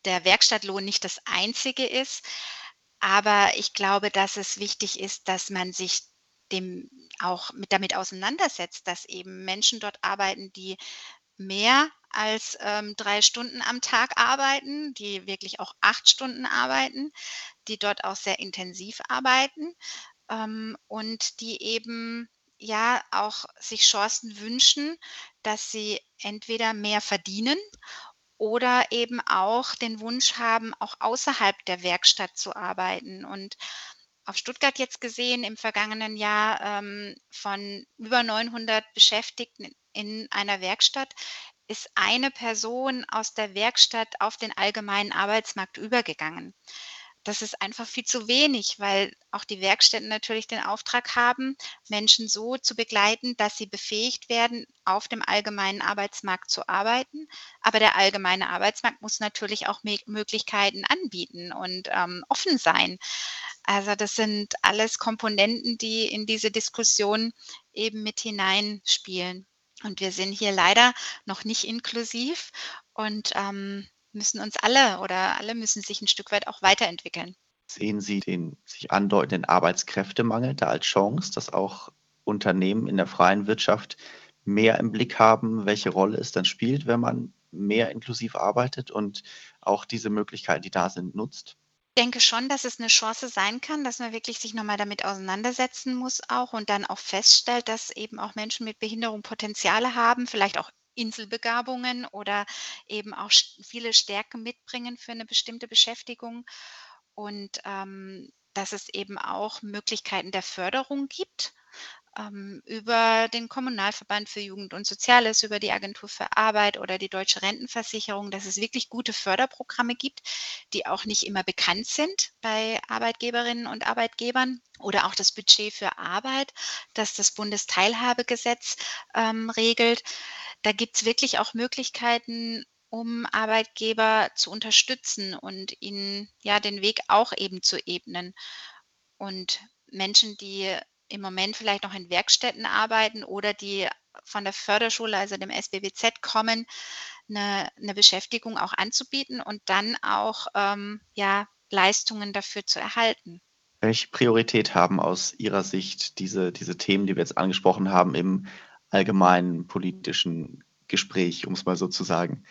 der Werkstattlohn nicht das einzige ist. Aber ich glaube, dass es wichtig ist, dass man sich dem auch mit damit auseinandersetzt, dass eben Menschen dort arbeiten, die mehr als ähm, drei Stunden am Tag arbeiten, die wirklich auch acht Stunden arbeiten, die dort auch sehr intensiv arbeiten ähm, und die eben ja auch sich Chancen wünschen, dass sie entweder mehr verdienen oder eben auch den Wunsch haben, auch außerhalb der Werkstatt zu arbeiten. Und auf Stuttgart jetzt gesehen im vergangenen Jahr ähm, von über 900 Beschäftigten in einer Werkstatt ist eine Person aus der Werkstatt auf den allgemeinen Arbeitsmarkt übergegangen. Das ist einfach viel zu wenig, weil auch die Werkstätten natürlich den Auftrag haben, Menschen so zu begleiten, dass sie befähigt werden, auf dem allgemeinen Arbeitsmarkt zu arbeiten. Aber der allgemeine Arbeitsmarkt muss natürlich auch Möglichkeiten anbieten und ähm, offen sein. Also das sind alles Komponenten, die in diese Diskussion eben mit hineinspielen. Und wir sind hier leider noch nicht inklusiv und ähm, müssen uns alle oder alle müssen sich ein Stück weit auch weiterentwickeln. Sehen Sie den sich andeutenden Arbeitskräftemangel da als Chance, dass auch Unternehmen in der freien Wirtschaft mehr im Blick haben, welche Rolle es dann spielt, wenn man mehr inklusiv arbeitet und auch diese Möglichkeiten, die da sind, nutzt? denke schon, dass es eine Chance sein kann, dass man wirklich sich nochmal damit auseinandersetzen muss auch und dann auch feststellt, dass eben auch Menschen mit Behinderung Potenziale haben, vielleicht auch Inselbegabungen oder eben auch viele Stärken mitbringen für eine bestimmte Beschäftigung und ähm, dass es eben auch Möglichkeiten der Förderung gibt ähm, über den Kommunalverband für Jugend und Soziales, über die Agentur für Arbeit oder die Deutsche Rentenversicherung, dass es wirklich gute Förderprogramme gibt, die auch nicht immer bekannt sind bei Arbeitgeberinnen und Arbeitgebern oder auch das Budget für Arbeit, das das Bundesteilhabegesetz ähm, regelt. Da gibt es wirklich auch Möglichkeiten, um Arbeitgeber zu unterstützen und ihnen ja den Weg auch eben zu ebnen. Und Menschen, die im Moment vielleicht noch in Werkstätten arbeiten oder die von der Förderschule, also dem SBBZ, kommen, eine, eine Beschäftigung auch anzubieten und dann auch ähm, ja, Leistungen dafür zu erhalten. Welche Priorität haben aus Ihrer Sicht diese, diese Themen, die wir jetzt angesprochen haben, im allgemeinen politischen Gespräch, um es mal so zu sagen?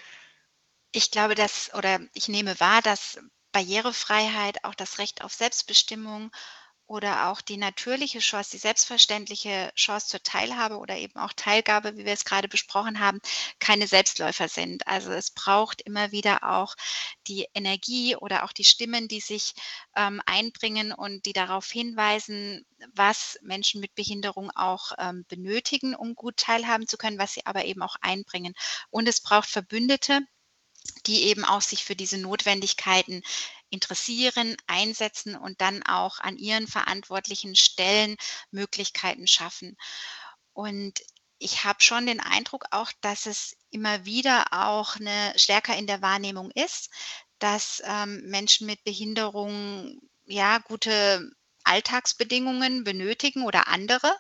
Ich glaube, dass oder ich nehme wahr, dass Barrierefreiheit, auch das Recht auf Selbstbestimmung oder auch die natürliche Chance, die selbstverständliche Chance zur Teilhabe oder eben auch Teilgabe, wie wir es gerade besprochen haben, keine Selbstläufer sind. Also es braucht immer wieder auch die Energie oder auch die Stimmen, die sich ähm, einbringen und die darauf hinweisen, was Menschen mit Behinderung auch ähm, benötigen, um gut teilhaben zu können, was sie aber eben auch einbringen. Und es braucht Verbündete, die eben auch sich für diese Notwendigkeiten interessieren, einsetzen und dann auch an ihren verantwortlichen Stellen Möglichkeiten schaffen. Und ich habe schon den Eindruck auch, dass es immer wieder auch eine stärker in der Wahrnehmung ist, dass ähm, Menschen mit Behinderung ja gute Alltagsbedingungen benötigen oder andere.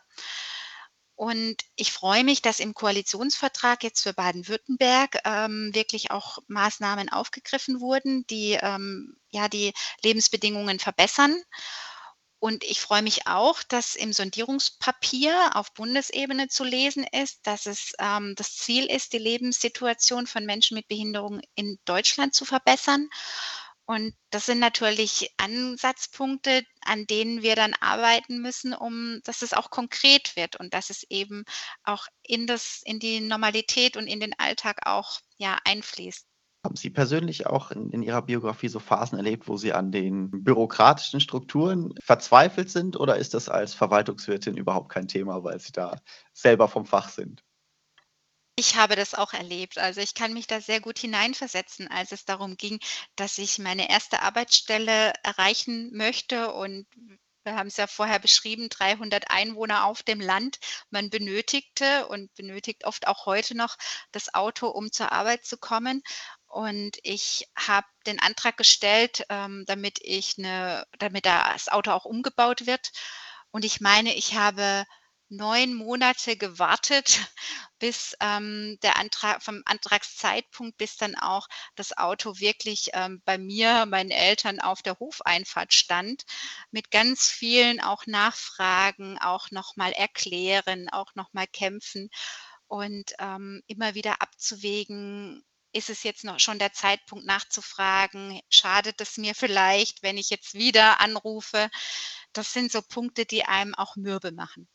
Und ich freue mich, dass im Koalitionsvertrag jetzt für Baden-Württemberg ähm, wirklich auch Maßnahmen aufgegriffen wurden, die ähm, ja die Lebensbedingungen verbessern. Und ich freue mich auch, dass im Sondierungspapier auf Bundesebene zu lesen ist, dass es ähm, das Ziel ist, die Lebenssituation von Menschen mit Behinderung in Deutschland zu verbessern. Und das sind natürlich Ansatzpunkte, an denen wir dann arbeiten müssen, um dass es auch konkret wird und dass es eben auch in das in die Normalität und in den Alltag auch, ja, einfließt. Haben Sie persönlich auch in in Ihrer Biografie so Phasen erlebt, wo Sie an den bürokratischen Strukturen verzweifelt sind oder ist das als Verwaltungswirtin überhaupt kein Thema, weil Sie da selber vom Fach sind? Ich habe das auch erlebt. Also, ich kann mich da sehr gut hineinversetzen, als es darum ging, dass ich meine erste Arbeitsstelle erreichen möchte und wir haben es ja vorher beschrieben, 300 Einwohner auf dem Land. Man benötigte und benötigt oft auch heute noch das Auto, um zur Arbeit zu kommen. Und ich habe den Antrag gestellt, ähm, damit ich 'ne damit das Auto auch umgebaut wird. Und ich meine, ich habe neun Monate gewartet, bis ähm, der Antrag vom Antragszeitpunkt, bis dann auch das Auto wirklich ähm, bei mir, meinen Eltern auf der Hofeinfahrt stand, mit ganz vielen auch Nachfragen, auch nochmal erklären, auch nochmal kämpfen und ähm, immer wieder abzuwägen, ist es jetzt noch schon der Zeitpunkt nachzufragen? Schadet es mir vielleicht, wenn ich jetzt wieder anrufe? Das sind so Punkte, die einem auch mürbe machen.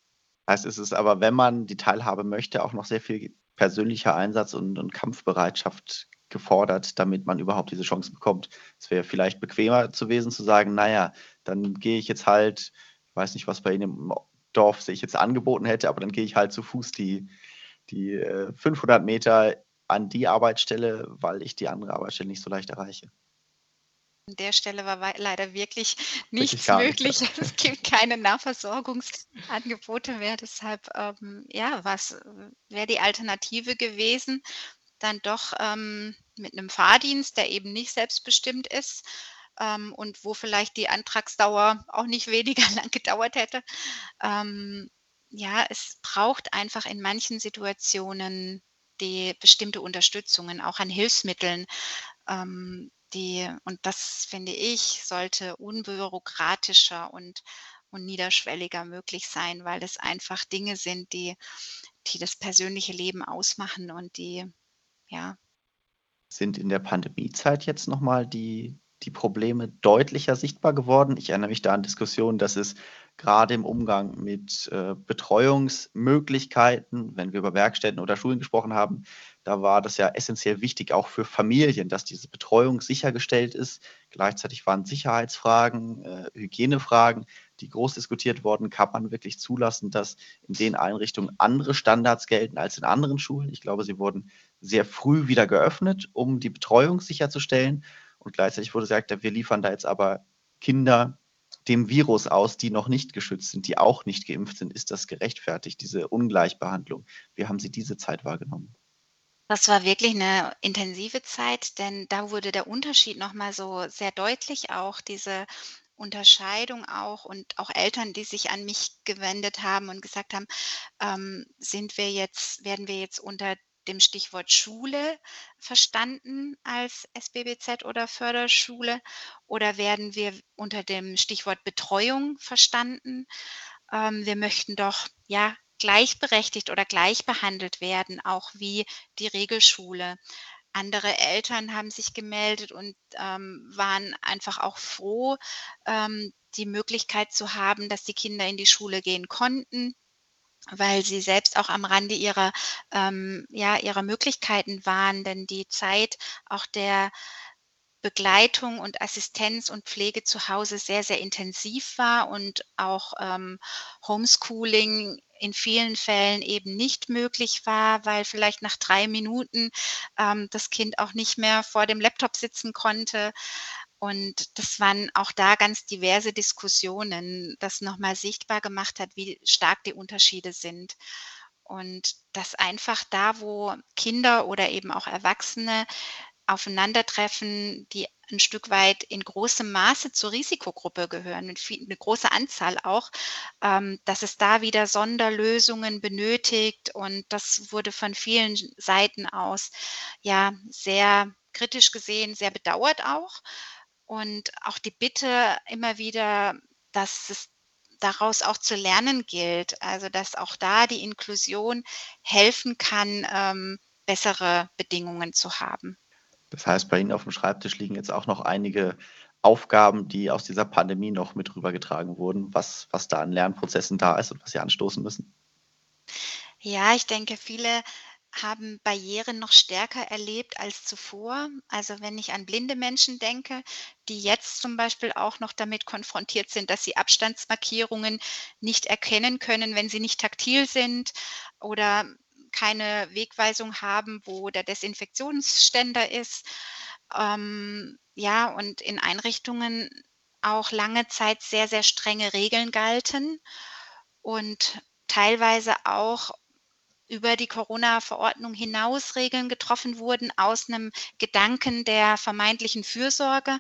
Heißt, es ist aber, wenn man die Teilhabe möchte, auch noch sehr viel persönlicher Einsatz und und Kampfbereitschaft gefordert, damit man überhaupt diese Chance bekommt. Es wäre vielleicht bequemer gewesen zu sagen: „Na ja, dann gehe ich jetzt halt“ ich weiß nicht, was bei Ihnen im Dorf sich jetzt angeboten hätte, aber dann gehe ich halt zu Fuß die die, äh, 500 Meter an die Arbeitsstelle, weil ich die andere Arbeitsstelle nicht so leicht erreiche. An der Stelle war leider wirklich nichts nicht, möglich. ja. <laughs> Es gibt keine Nahversorgungsangebote mehr. Deshalb, ähm, ja, was wäre die Alternative gewesen, dann doch, ähm, mit einem Fahrdienst, der eben nicht selbstbestimmt ist, ähm, und wo vielleicht die Antragsdauer auch nicht weniger <laughs> lang gedauert hätte. Ähm, ja, es braucht einfach in manchen Situationen die bestimmte Unterstützungen, auch an Hilfsmitteln, ähm, die und das finde ich, sollte unbürokratischer und und niederschwelliger möglich sein, weil es einfach Dinge sind, die die das persönliche Leben ausmachen und die ja. Sind in der Pandemiezeit jetzt noch mal die die Probleme deutlicher sichtbar geworden? Ich erinnere mich da an Diskussionen, dass es gerade im Umgang mit, äh, Betreuungsmöglichkeiten, wenn wir über Werkstätten oder Schulen gesprochen haben, da war das ja essenziell wichtig, auch für Familien, dass diese Betreuung sichergestellt ist. Gleichzeitig waren Sicherheitsfragen, äh, Hygienefragen, die groß diskutiert wurden. Kann man wirklich zulassen, dass in den Einrichtungen andere Standards gelten als in anderen Schulen? Ich glaube, sie wurden sehr früh wieder geöffnet, um die Betreuung sicherzustellen. Und gleichzeitig wurde gesagt, wir liefern da jetzt aber Kinder dem Virus aus, die noch nicht geschützt sind, die auch nicht geimpft sind. Ist das gerechtfertigt, diese Ungleichbehandlung? Wie haben Sie diese Zeit wahrgenommen? Das war wirklich eine intensive Zeit, denn da wurde der Unterschied noch mal so sehr deutlich, auch diese Unterscheidung auch und auch Eltern, die sich an mich gewendet haben und gesagt haben, ähm, sind wir jetzt, werden wir jetzt unter dem Stichwort Schule verstanden als SBBZ oder Förderschule oder werden wir unter dem Stichwort Betreuung verstanden? Ähm, wir möchten doch ja gleichberechtigt oder gleich behandelt werden, auch wie die Regelschule. Andere Eltern haben sich gemeldet und ähm, waren einfach auch froh, ähm, die Möglichkeit zu haben, dass die Kinder in die Schule gehen konnten weil sie selbst auch am Rande ihrer, ähm, ja, ihrer Möglichkeiten waren, denn die Zeit auch der Begleitung und Assistenz und Pflege zu Hause sehr, sehr intensiv war und auch ähm, Homeschooling in vielen Fällen eben nicht möglich war, weil vielleicht nach drei Minuten ähm, das Kind auch nicht mehr vor dem Laptop sitzen konnte. Und das waren auch da ganz diverse Diskussionen, das nochmal sichtbar gemacht hat, wie stark die Unterschiede sind. Und dass einfach da, wo Kinder oder eben auch Erwachsene aufeinandertreffen, die ein Stück weit in großem Maße zur Risikogruppe gehören, eine große Anzahl auch, ähm, dass es da wieder Sonderlösungen benötigt. Und das wurde von vielen Seiten aus ja sehr kritisch gesehen, sehr bedauert auch. Und auch die Bitte immer wieder, dass es daraus auch zu lernen gilt. Also dass auch da die Inklusion helfen kann, ähm, bessere Bedingungen zu haben. Das heißt, bei Ihnen auf dem Schreibtisch liegen jetzt auch noch einige Aufgaben, die aus dieser Pandemie noch mit rübergetragen wurden, was, was da an Lernprozessen da ist und was Sie anstoßen müssen. Ja, ich denke, viele haben Barrieren noch stärker erlebt als zuvor. Also wenn ich an blinde Menschen denke, die jetzt zum Beispiel auch noch damit konfrontiert sind, dass sie Abstandsmarkierungen nicht erkennen können, wenn sie nicht taktil sind oder keine Wegweisung haben, wo der Desinfektionsständer ist. Ähm, ja, und in Einrichtungen auch lange Zeit sehr, sehr strenge Regeln galten und teilweise auch über die Corona-Verordnung hinaus Regeln getroffen wurden aus einem Gedanken der vermeintlichen Fürsorge,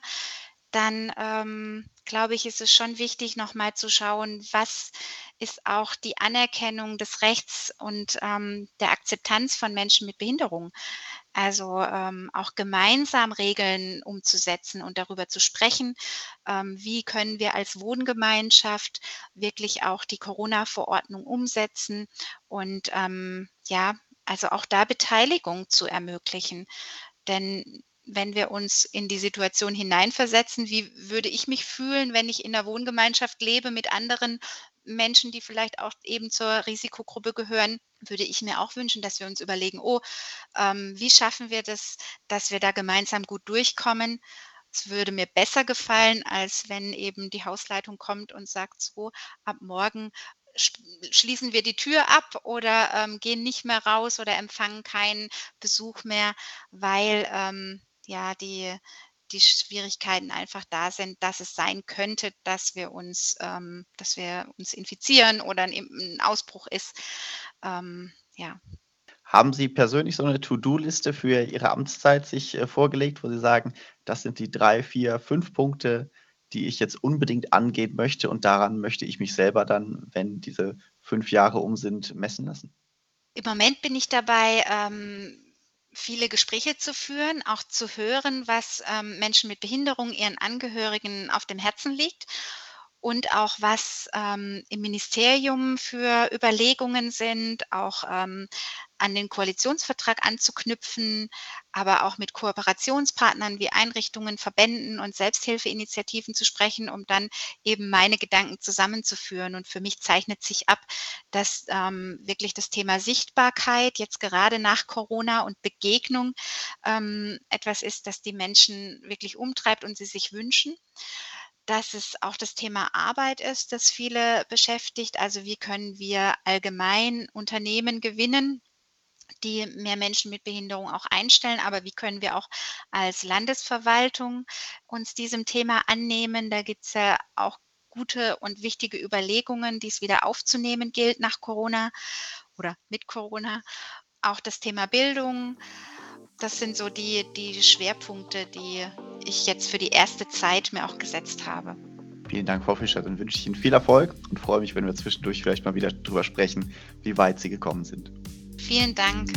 dann ähm, glaube ich, ist es schon wichtig, nochmal zu schauen, was ist auch die Anerkennung des Rechts und ähm, der Akzeptanz von Menschen mit Behinderung. Also ähm, auch gemeinsam Regeln umzusetzen und darüber zu sprechen, ähm, wie können wir als Wohngemeinschaft wirklich auch die Corona-Verordnung umsetzen und ähm, ja, also auch da Beteiligung zu ermöglichen. Denn wenn wir uns in die Situation hineinversetzen, wie würde ich mich fühlen, wenn ich in der Wohngemeinschaft lebe mit anderen Menschen, die vielleicht auch eben zur Risikogruppe gehören, würde ich mir auch wünschen, dass wir uns überlegen, oh, ähm, wie schaffen wir das, dass wir da gemeinsam gut durchkommen. Es würde mir besser gefallen, als wenn eben die Hausleitung kommt und sagt, so, ab morgen schließen wir die Tür ab oder ähm, gehen nicht mehr raus oder empfangen keinen Besuch mehr, weil ähm, ja die, die Schwierigkeiten einfach da sind, dass es sein könnte, dass wir uns, ähm, dass wir uns infizieren oder ein, ein Ausbruch ist. Ähm, ja. Haben Sie persönlich so eine To-Do-Liste für Ihre Amtszeit sich äh, vorgelegt, wo Sie sagen, das sind die drei, vier, fünf Punkte, die ich jetzt unbedingt angehen möchte und daran möchte ich mich selber dann, wenn diese fünf Jahre um sind, messen lassen? Im Moment bin ich dabei, ähm, viele Gespräche zu führen, auch zu hören, was ähm, Menschen mit Behinderung, ihren Angehörigen auf dem Herzen liegt und auch was ähm, im Ministerium für Überlegungen sind, auch ähm, an den Koalitionsvertrag anzuknüpfen, aber auch mit Kooperationspartnern wie Einrichtungen, Verbänden und Selbsthilfeinitiativen zu sprechen, um dann eben meine Gedanken zusammenzuführen. Und für mich zeichnet sich ab, dass ähm, wirklich das Thema Sichtbarkeit jetzt gerade nach Corona und Begegnung ähm, etwas ist, das die Menschen wirklich umtreibt und sie sich wünschen dass es auch das Thema Arbeit ist, das viele beschäftigt. Also wie können wir allgemein Unternehmen gewinnen, die mehr Menschen mit Behinderung auch einstellen, aber wie können wir auch als Landesverwaltung uns diesem Thema annehmen? Da gibt es ja auch gute und wichtige Überlegungen, die es wieder aufzunehmen gilt nach Corona oder mit Corona. Auch das Thema Bildung. Das sind so die, die Schwerpunkte, die ich jetzt für die erste Zeit mir auch gesetzt habe. Vielen Dank, Frau Fischer. Dann wünsche ich Ihnen viel Erfolg und freue mich, wenn wir zwischendurch vielleicht mal wieder darüber sprechen, wie weit Sie gekommen sind. Vielen Dank.